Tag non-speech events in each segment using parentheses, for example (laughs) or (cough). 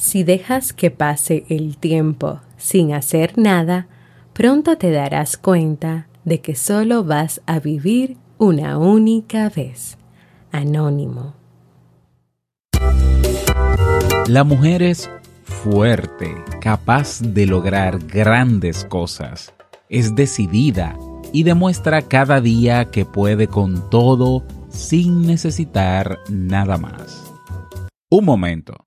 Si dejas que pase el tiempo sin hacer nada, pronto te darás cuenta de que solo vas a vivir una única vez. Anónimo. La mujer es fuerte, capaz de lograr grandes cosas. Es decidida y demuestra cada día que puede con todo sin necesitar nada más. Un momento.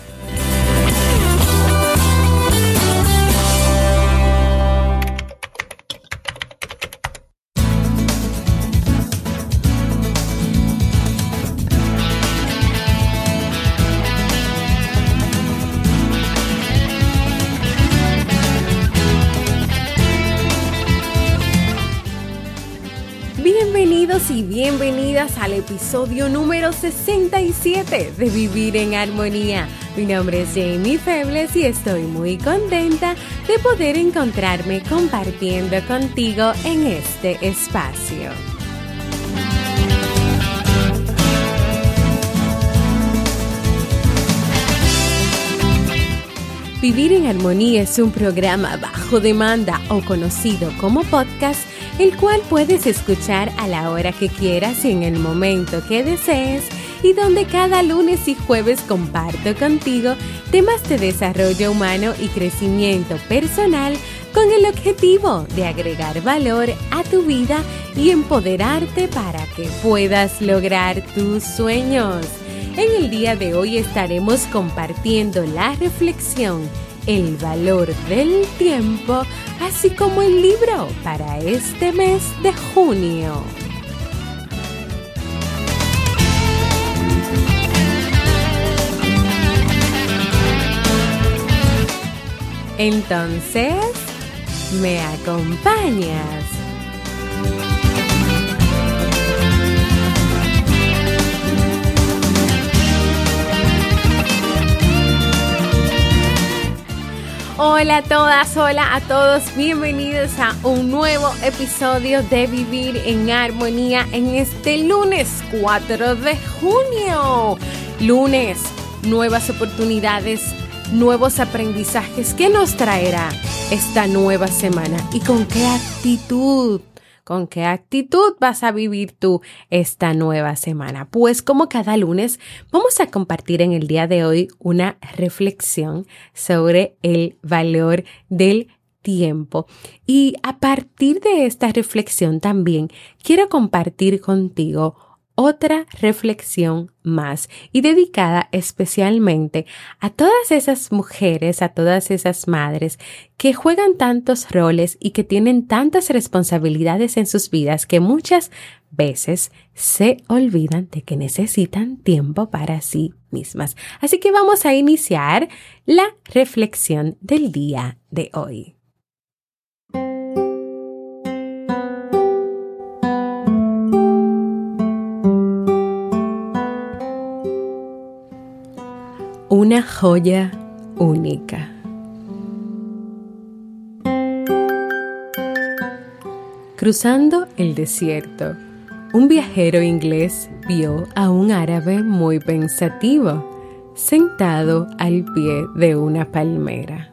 Episodio número 67 de Vivir en Armonía. Mi nombre es Jamie Febles y estoy muy contenta de poder encontrarme compartiendo contigo en este espacio. Vivir en Armonía es un programa bajo demanda o conocido como podcast el cual puedes escuchar a la hora que quieras y en el momento que desees y donde cada lunes y jueves comparto contigo temas de desarrollo humano y crecimiento personal con el objetivo de agregar valor a tu vida y empoderarte para que puedas lograr tus sueños. En el día de hoy estaremos compartiendo la reflexión el valor del tiempo, así como el libro para este mes de junio. Entonces, ¿me acompañas? Hola a todas, hola a todos, bienvenidos a un nuevo episodio de Vivir en Armonía en este lunes 4 de junio. Lunes, nuevas oportunidades, nuevos aprendizajes. ¿Qué nos traerá esta nueva semana y con qué actitud? ¿Con qué actitud vas a vivir tú esta nueva semana? Pues como cada lunes vamos a compartir en el día de hoy una reflexión sobre el valor del tiempo. Y a partir de esta reflexión también quiero compartir contigo otra reflexión más y dedicada especialmente a todas esas mujeres, a todas esas madres que juegan tantos roles y que tienen tantas responsabilidades en sus vidas que muchas veces se olvidan de que necesitan tiempo para sí mismas. Así que vamos a iniciar la reflexión del día de hoy. Una joya única. Cruzando el desierto, un viajero inglés vio a un árabe muy pensativo, sentado al pie de una palmera.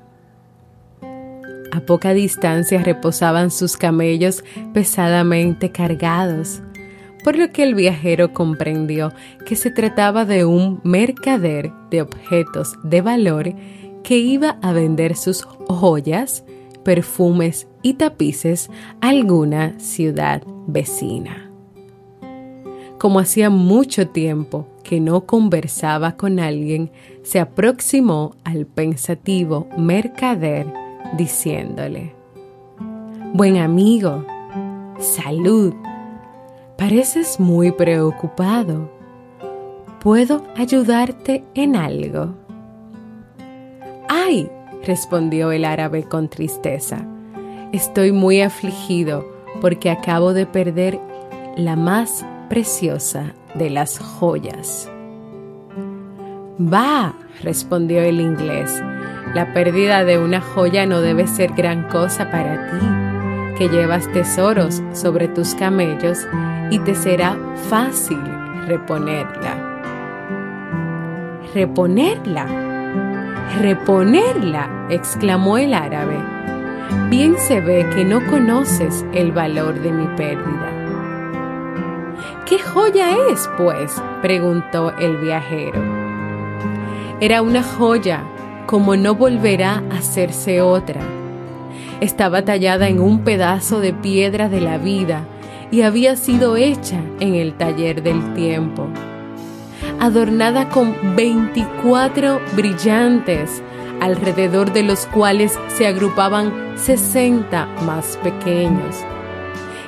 A poca distancia reposaban sus camellos pesadamente cargados, por lo que el viajero comprendió que se trataba de un mercader de objetos de valor que iba a vender sus joyas, perfumes y tapices a alguna ciudad vecina. Como hacía mucho tiempo que no conversaba con alguien, se aproximó al pensativo mercader diciéndole, Buen amigo, salud Pareces muy preocupado. ¿Puedo ayudarte en algo? ¡Ay! respondió el árabe con tristeza. Estoy muy afligido porque acabo de perder la más preciosa de las joyas. Va, respondió el inglés, la pérdida de una joya no debe ser gran cosa para ti, que llevas tesoros sobre tus camellos y te será fácil reponerla. ¿Reponerla? ¿Reponerla? exclamó el árabe. Bien se ve que no conoces el valor de mi pérdida. ¿Qué joya es, pues? preguntó el viajero. Era una joya como no volverá a hacerse otra. Estaba tallada en un pedazo de piedra de la vida y había sido hecha en el taller del tiempo, adornada con 24 brillantes, alrededor de los cuales se agrupaban 60 más pequeños.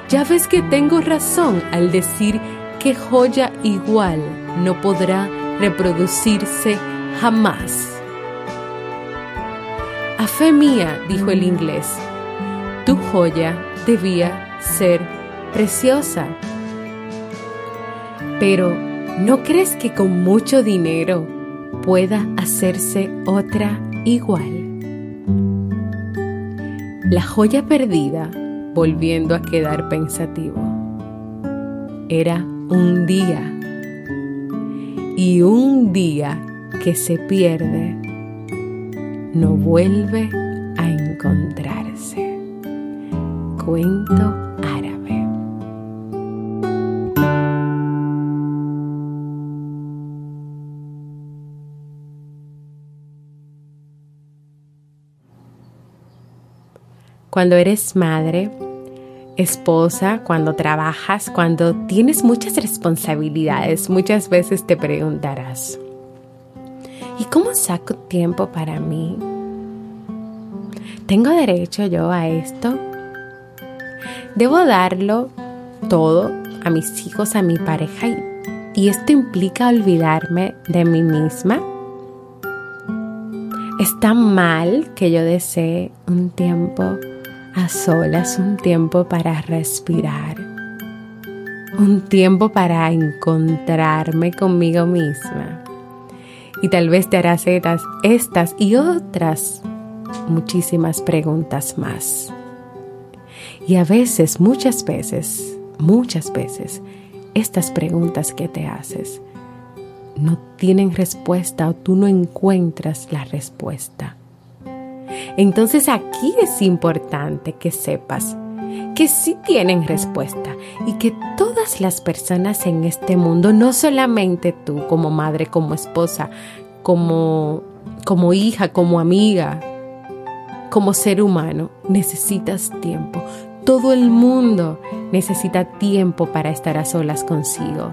Ya ves que tengo razón al decir que joya igual no podrá reproducirse jamás. A fe mía, dijo el inglés, tu joya debía ser preciosa. Pero, ¿no crees que con mucho dinero pueda hacerse otra igual? La joya perdida, volviendo a quedar pensativo, era un día. Y un día que se pierde no vuelve a encontrarse. Cuento Cuando eres madre, esposa, cuando trabajas, cuando tienes muchas responsabilidades, muchas veces te preguntarás, ¿Y cómo saco tiempo para mí? ¿Tengo derecho yo a esto? ¿Debo darlo todo a mis hijos, a mi pareja? ¿Y esto implica olvidarme de mí misma? ¿Está mal que yo desee un tiempo a solas, un tiempo para respirar, un tiempo para encontrarme conmigo misma? y tal vez te harás estas, estas y otras muchísimas preguntas más. Y a veces, muchas veces, muchas veces, estas preguntas que te haces no tienen respuesta o tú no encuentras la respuesta. Entonces aquí es importante que sepas que sí tienen respuesta y que todas las personas en este mundo, no solamente tú como madre, como esposa, como, como hija, como amiga, como ser humano, necesitas tiempo. Todo el mundo necesita tiempo para estar a solas consigo.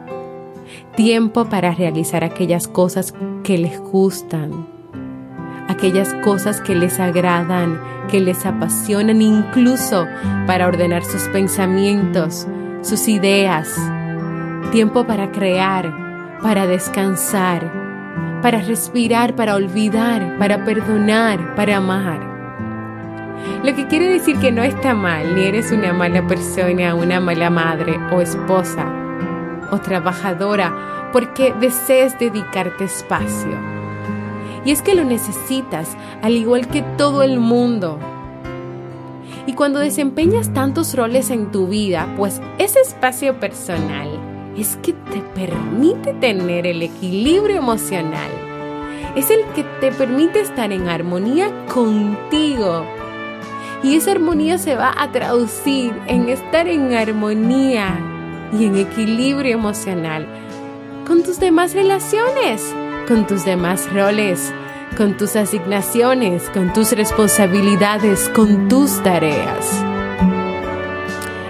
Tiempo para realizar aquellas cosas que les gustan, aquellas cosas que les agradan, que les apasionan, incluso para ordenar sus pensamientos, sus ideas. Tiempo para crear, para descansar, para respirar, para olvidar, para perdonar, para amar. Lo que quiere decir que no está mal, ni eres una mala persona, una mala madre o esposa o trabajadora porque desees dedicarte espacio y es que lo necesitas, al igual que todo el mundo. Y cuando desempeñas tantos roles en tu vida, pues ese espacio personal es que te permite tener el equilibrio emocional. Es el que te permite estar en armonía contigo. Y esa armonía se va a traducir en estar en armonía y en equilibrio emocional con tus demás relaciones con tus demás roles, con tus asignaciones, con tus responsabilidades, con tus tareas.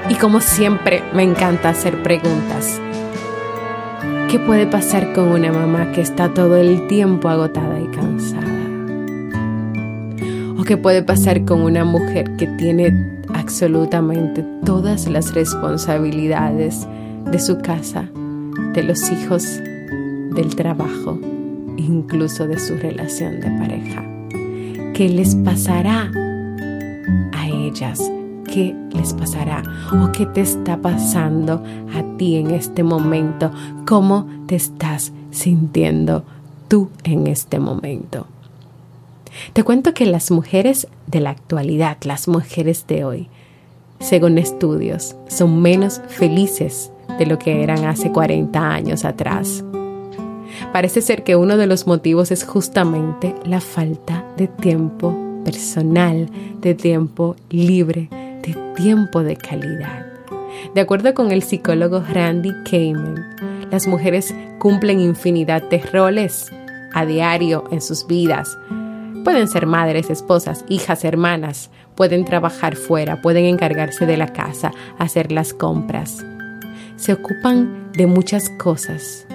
Y como siempre, me encanta hacer preguntas. ¿Qué puede pasar con una mamá que está todo el tiempo agotada y cansada? ¿O qué puede pasar con una mujer que tiene absolutamente todas las responsabilidades de su casa, de los hijos, del trabajo, incluso de su relación de pareja. ¿Qué les pasará a ellas? ¿Qué les pasará? ¿O qué te está pasando a ti en este momento? ¿Cómo te estás sintiendo tú en este momento? Te cuento que las mujeres de la actualidad, las mujeres de hoy, según estudios, son menos felices de lo que eran hace 40 años atrás. Parece ser que uno de los motivos es justamente la falta de tiempo personal, de tiempo libre, de tiempo de calidad. De acuerdo con el psicólogo Randy Kamen, las mujeres cumplen infinidad de roles a diario en sus vidas, Pueden ser madres, esposas, hijas, hermanas, pueden trabajar fuera, pueden encargarse de la casa, hacer las compras. Se ocupan de muchas cosas,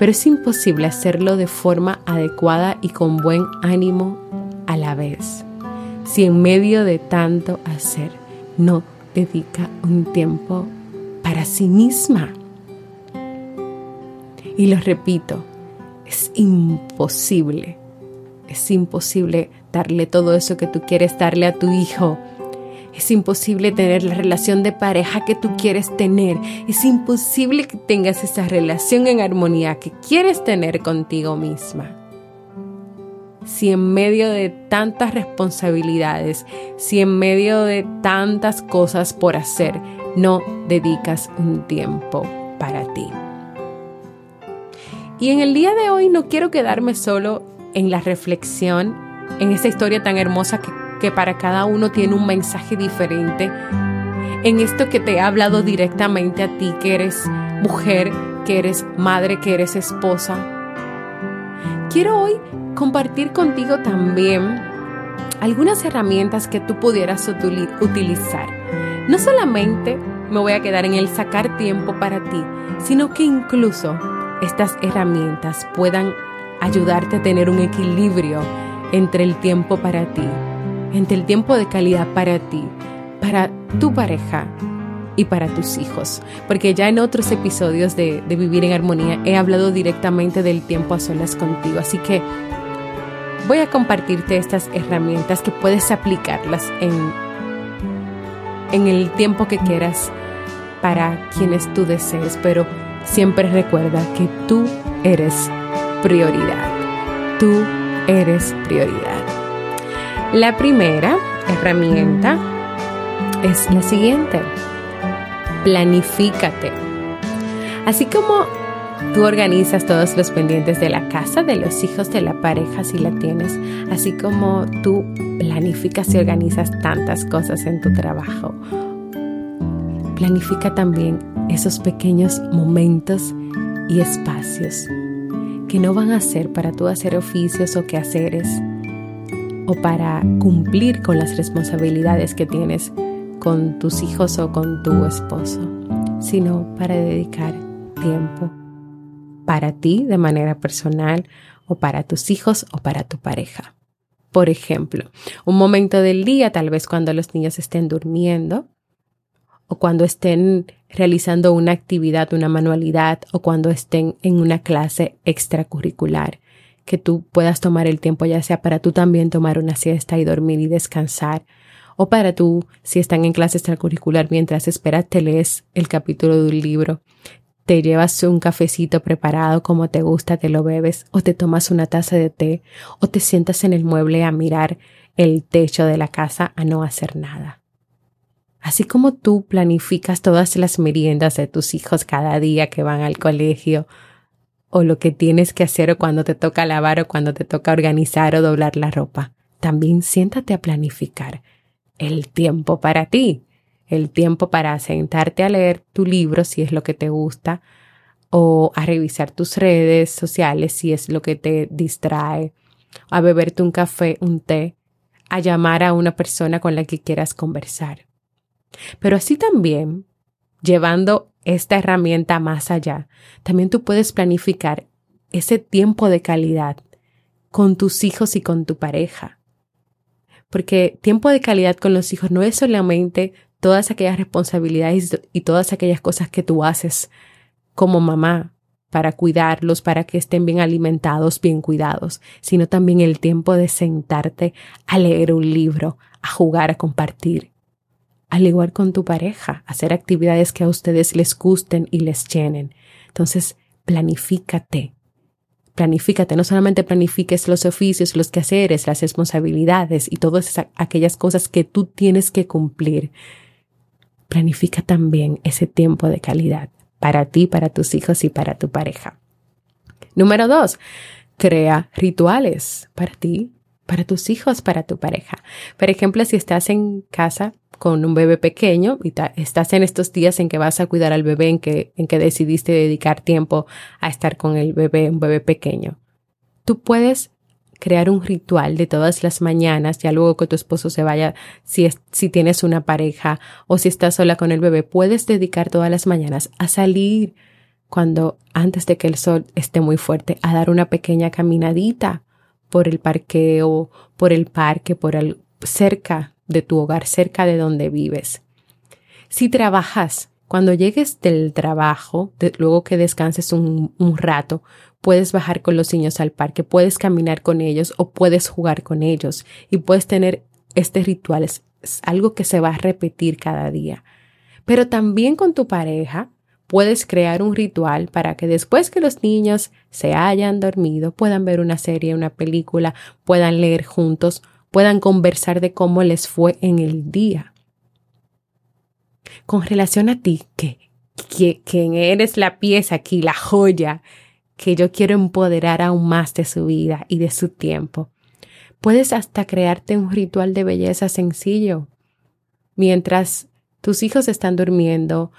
pero es imposible hacerlo de forma adecuada y con buen ánimo a la vez. Si en medio de tanto hacer no dedica un tiempo para sí misma. Y lo repito, es imposible es imposible darle todo eso que tú quieres darle a tu hijo. Es imposible tener la relación de pareja que tú quieres tener. Es imposible que tengas esa relación en armonía que quieres tener contigo misma. Si en medio de tantas responsabilidades, si en medio de tantas cosas por hacer, no dedicas un tiempo para ti. Y en el día de hoy no quiero quedarme solo en la reflexión, en esta historia tan hermosa que, que para cada uno tiene un mensaje diferente, en esto que te he hablado directamente a ti, que eres mujer, que eres madre, que eres esposa. Quiero hoy compartir contigo también algunas herramientas que tú pudieras utilizar. No solamente me voy a quedar en el sacar tiempo para ti, sino que incluso estas herramientas puedan ayudarte a tener un equilibrio entre el tiempo para ti, entre el tiempo de calidad para ti, para tu pareja y para tus hijos. Porque ya en otros episodios de, Vivir en Armonía he hablado directamente del tiempo a solas contigo. Así que voy a compartirte estas herramientas que puedes aplicarlas en, en el tiempo que quieras para quienes tú desees. Pero siempre recuerda que tú eres prioridad. Tú eres prioridad. La primera herramienta es la siguiente. Planifícate. Así como tú organizas todos los pendientes de la casa, de los hijos, de la pareja si la tienes, así como tú planificas y organizas tantas cosas en tu trabajo. Planifica también esos pequeños momentos y espacios que no van a ser para tú hacer oficios o quehaceres o para cumplir con las responsabilidades que tienes con tus hijos o con tu esposo, sino para dedicar tiempo para ti de manera personal o para tus hijos o para tu pareja. Por ejemplo, un momento del día, tal vez cuando los niños estén durmiendo, o cuando estén realizando una actividad, una manualidad o cuando estén en una clase extracurricular, que tú puedas tomar el tiempo ya sea para tú también tomar una siesta y dormir y descansar, o para tú, si están en clase extracurricular mientras esperas, te lees el capítulo de un libro, te llevas un cafecito preparado como te gusta, te lo bebes, o te tomas una taza de té, o te sientas en el mueble a mirar el techo de la casa a no hacer nada. Así como tú planificas todas las meriendas de tus hijos cada día que van al colegio, o lo que tienes que hacer o cuando te toca lavar o cuando te toca organizar o doblar la ropa, también siéntate a planificar el tiempo para ti, el tiempo para sentarte a leer tu libro si es lo que te gusta, o a revisar tus redes sociales si es lo que te distrae, a beberte un café, un té, a llamar a una persona con la que quieras conversar. Pero así también, llevando esta herramienta más allá, también tú puedes planificar ese tiempo de calidad con tus hijos y con tu pareja. Porque tiempo de calidad con los hijos no es solamente todas aquellas responsabilidades y todas aquellas cosas que tú haces como mamá para cuidarlos, para que estén bien alimentados, bien cuidados, sino también el tiempo de sentarte a leer un libro, a jugar, a compartir. Al igual con tu pareja, hacer actividades que a ustedes les gusten y les llenen. Entonces, planifícate. Planifícate, no solamente planifiques los oficios, los quehaceres, las responsabilidades y todas aquellas cosas que tú tienes que cumplir. Planifica también ese tiempo de calidad para ti, para tus hijos y para tu pareja. Número dos, crea rituales para ti, para tus hijos, para tu pareja. Por ejemplo, si estás en casa con un bebé pequeño y estás en estos días en que vas a cuidar al bebé, en que, en que decidiste dedicar tiempo a estar con el bebé, un bebé pequeño, tú puedes crear un ritual de todas las mañanas, ya luego que tu esposo se vaya, si, si tienes una pareja o si estás sola con el bebé, puedes dedicar todas las mañanas a salir cuando antes de que el sol esté muy fuerte, a dar una pequeña caminadita por el parqueo, por el parque, por el, cerca de tu hogar, cerca de donde vives. Si trabajas, cuando llegues del trabajo, luego que descanses un, rato, puedes bajar con los niños al parque, puedes caminar con ellos o puedes jugar con ellos y puedes tener este ritual. Es, algo que se va a repetir cada día. Pero también con tu pareja puedes crear un ritual para que después que los niños se hayan dormido puedan ver una serie, una película, puedan leer juntos, puedan conversar de cómo les fue en el día. Con relación a ti, que, que, que eres la pieza aquí, la joya que yo quiero empoderar aún más de su vida y de su tiempo. Puedes hasta crearte un ritual de belleza sencillo. Mientras tus hijos están durmiendo,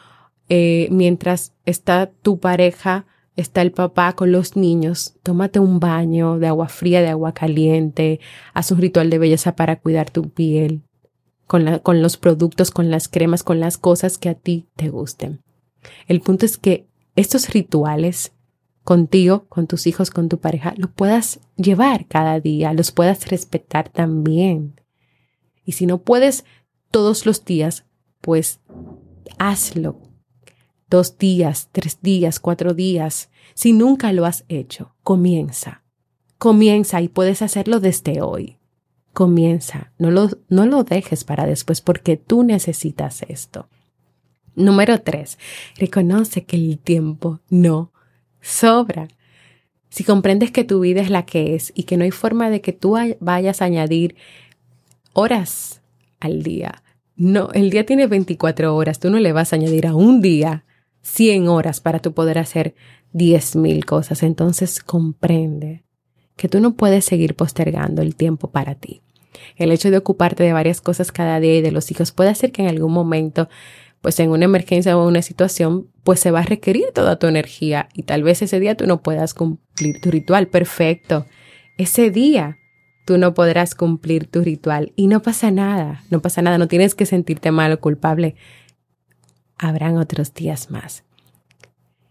eh, mientras está tu pareja, está el papá con los niños, tómate un baño de agua fría, de agua caliente, haz un ritual de belleza para cuidar tu piel, con, los productos, con las cremas, con las cosas que a ti te gusten. El punto es que estos rituales contigo, con tus hijos, con tu pareja, lo puedas llevar cada día, los puedas respetar también. Y si no puedes todos los días, pues hazlo. Dos días, tres días, cuatro días. Si nunca lo has hecho, comienza. Comienza y puedes hacerlo desde hoy. Comienza, no lo, no lo dejes para después porque tú necesitas esto. Número tres, reconoce que el tiempo no sobra. Si comprendes que tu vida es la que es y que no hay forma de que tú vayas a añadir horas al día. No, el día tiene 24 horas, tú no le vas a añadir a un día 100 horas para tú poder hacer 10.000 cosas. Entonces comprende que tú no puedes seguir postergando el tiempo para ti. El hecho de ocuparte de varias cosas cada día y de los hijos puede hacer que en algún momento pues en una emergencia o una situación, pues se va a requerir toda tu energía y tal vez ese día tú no puedas cumplir tu ritual. Perfecto. Ese día tú no podrás cumplir tu ritual y no pasa nada, no pasa nada, no tienes que sentirte mal o culpable. Habrán otros días más.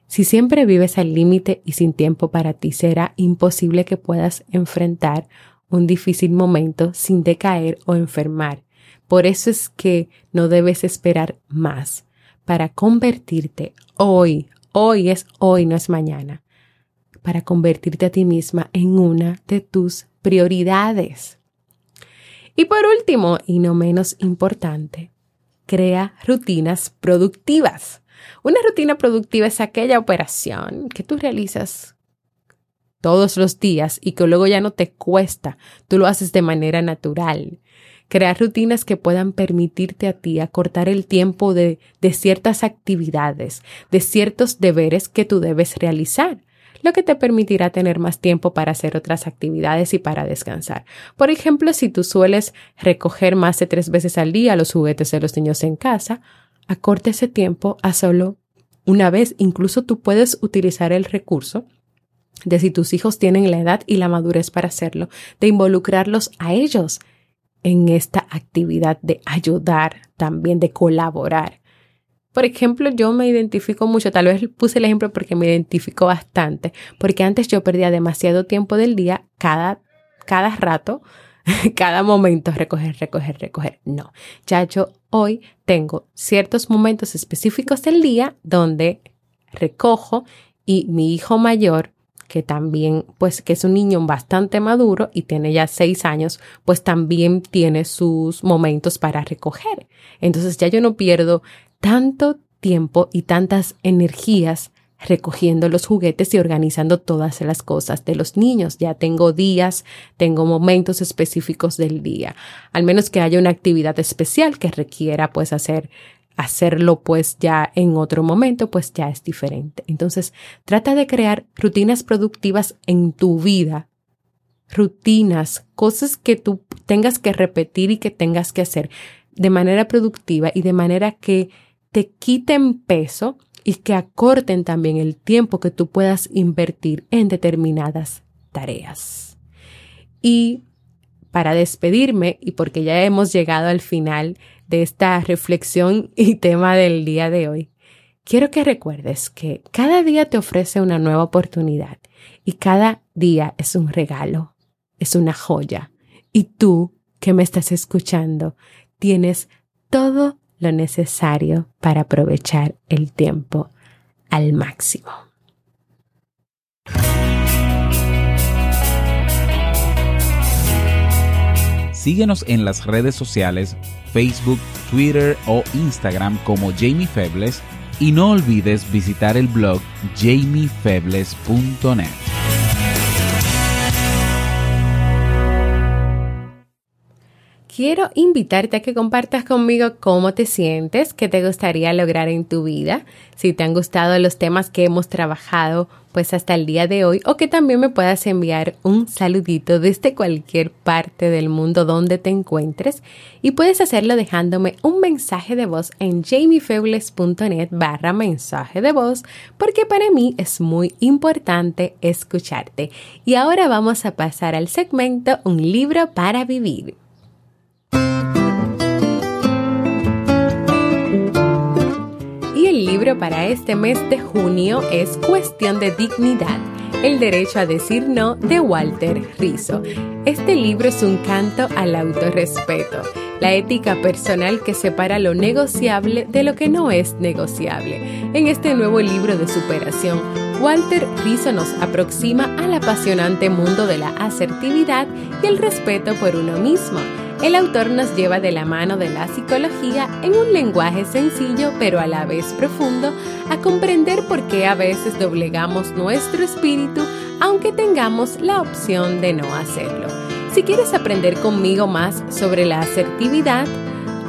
Si siempre vives al límite y sin tiempo para ti, será imposible que puedas enfrentar un difícil momento sin decaer o enfermar por eso es que no debes esperar más para convertirte hoy, hoy es hoy, no es mañana, para convertirte a ti misma en una de tus prioridades. Y por último, y no menos importante, crea rutinas productivas. Una rutina productiva es aquella operación que tú realizas todos los días y que luego ya no te cuesta, tú lo haces de manera natural. Crear rutinas que puedan permitirte a ti acortar el tiempo de, de ciertas actividades, de ciertos deberes que tú debes realizar lo que te permitirá tener más tiempo para hacer otras actividades y para descansar. Por ejemplo, si tú sueles recoger más de tres veces al día los juguetes de los niños en casa, acorta ese tiempo a solo una vez. Incluso tú puedes utilizar el recurso de si tus hijos tienen la edad y la madurez para hacerlo, de involucrarlos a ellos en esta actividad de ayudar, también de colaborar. Por ejemplo, yo me identifico mucho, tal vez puse el ejemplo porque me identifico bastante, porque antes yo perdía demasiado tiempo del día, cada, cada rato, (laughs) cada momento recoger, recoger, recoger. No, ya yo hoy tengo ciertos momentos específicos del día donde recojo y mi hijo mayor que también, pues, que es un niño bastante maduro y tiene ya seis años, pues también tiene sus momentos para recoger. Entonces ya yo no pierdo tanto tiempo y tantas energías recogiendo los juguetes y organizando todas las cosas de los niños. Ya tengo días, tengo momentos específicos del día, al menos que haya una actividad especial que requiera pues hacer hacerlo pues ya en otro momento pues ya es diferente. Entonces, trata de crear rutinas productivas en tu vida. Rutinas, cosas que tú tengas que repetir y que tengas que hacer de manera productiva y de manera que te quiten peso y que acorten también el tiempo que tú puedas invertir en determinadas tareas. Y para despedirme, y porque ya hemos llegado al final de esta reflexión y tema del día de hoy, quiero que recuerdes que cada día te ofrece una nueva oportunidad y cada día es un regalo, es una joya. Y tú, que me estás escuchando, tienes todo lo necesario para aprovechar el tiempo al máximo. Síguenos en las redes sociales Facebook, Twitter o Instagram como Jamie Febles y no olvides visitar el blog jamiefebles.net. quiero invitarte a que compartas conmigo cómo te sientes, qué te gustaría lograr en tu vida, si te han gustado los temas que hemos trabajado pues hasta el día de hoy o que también me puedas enviar un saludito desde cualquier parte del mundo donde te encuentres y puedes hacerlo dejándome un mensaje de voz en jamiefebles.net barra mensaje de voz porque para mí es muy importante escucharte. Y ahora vamos a pasar al segmento Un libro para vivir. Libro para este mes de junio es Cuestión de Dignidad, el derecho a decir no de Walter Rizzo. Este libro es un canto al autorrespeto, la ética personal que separa lo negociable de lo que no es negociable. En este nuevo libro de superación, Walter Rizzo nos aproxima al apasionante mundo de la asertividad y el respeto por uno mismo el autor nos lleva de la mano de la psicología en un lenguaje sencillo pero a la vez profundo a comprender por qué a veces doblegamos nuestro espíritu aunque tengamos la opción de no hacerlo. Si quieres aprender conmigo más sobre la asertividad,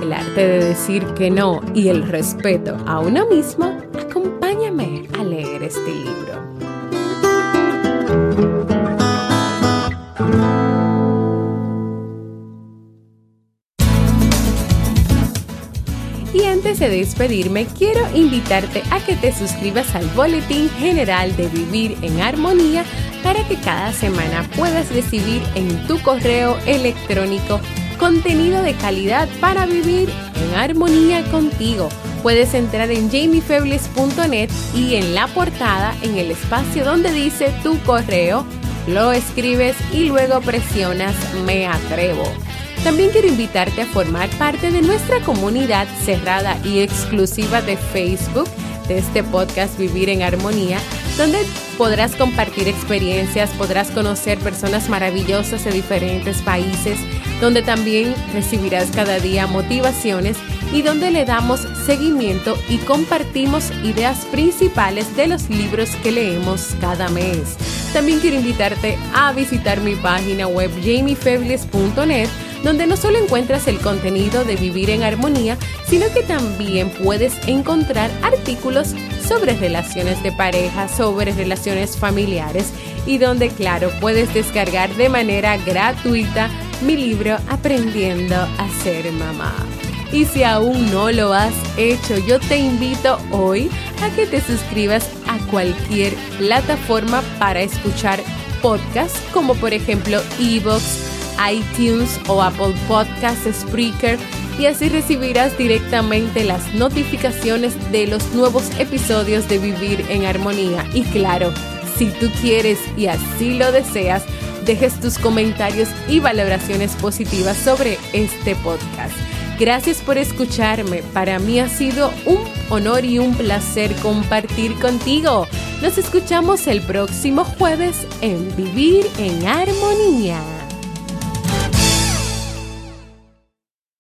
el arte de decir que no y el respeto a uno mismo, acompáñame a leer este libro. Antes de despedirme, quiero invitarte a que te suscribas al Boletín General de Vivir en Armonía para que cada semana puedas recibir en tu correo electrónico contenido de calidad para vivir en armonía contigo. Puedes entrar en jamiefebles.net y en la portada, en el espacio donde dice tu correo, lo escribes y luego presionas Me atrevo. También quiero invitarte a formar parte de nuestra comunidad cerrada y exclusiva de Facebook de este podcast Vivir en Armonía, donde podrás compartir experiencias, podrás conocer personas maravillosas de diferentes países, donde también recibirás cada día motivaciones y donde le damos seguimiento y compartimos ideas principales de los libros que leemos cada mes. También quiero invitarte a visitar mi página web jamiefebles.net donde no solo encuentras el contenido de Vivir en Armonía, sino que también puedes encontrar artículos sobre relaciones de pareja, sobre relaciones familiares y donde, claro, puedes descargar de manera gratuita mi libro Aprendiendo a ser mamá. Y si aún no lo has hecho, yo te invito hoy a que te suscribas a cualquier plataforma para escuchar podcasts, como por ejemplo Evox, iTunes o Apple Podcasts, Spreaker y así recibirás directamente las notificaciones de los nuevos episodios de Vivir en Armonía. Y claro, si tú quieres y así lo deseas, dejes tus comentarios y valoraciones positivas sobre este podcast. Gracias por escucharme. Para mí ha sido un honor y un placer compartir contigo. Nos escuchamos el próximo jueves en Vivir en Armonía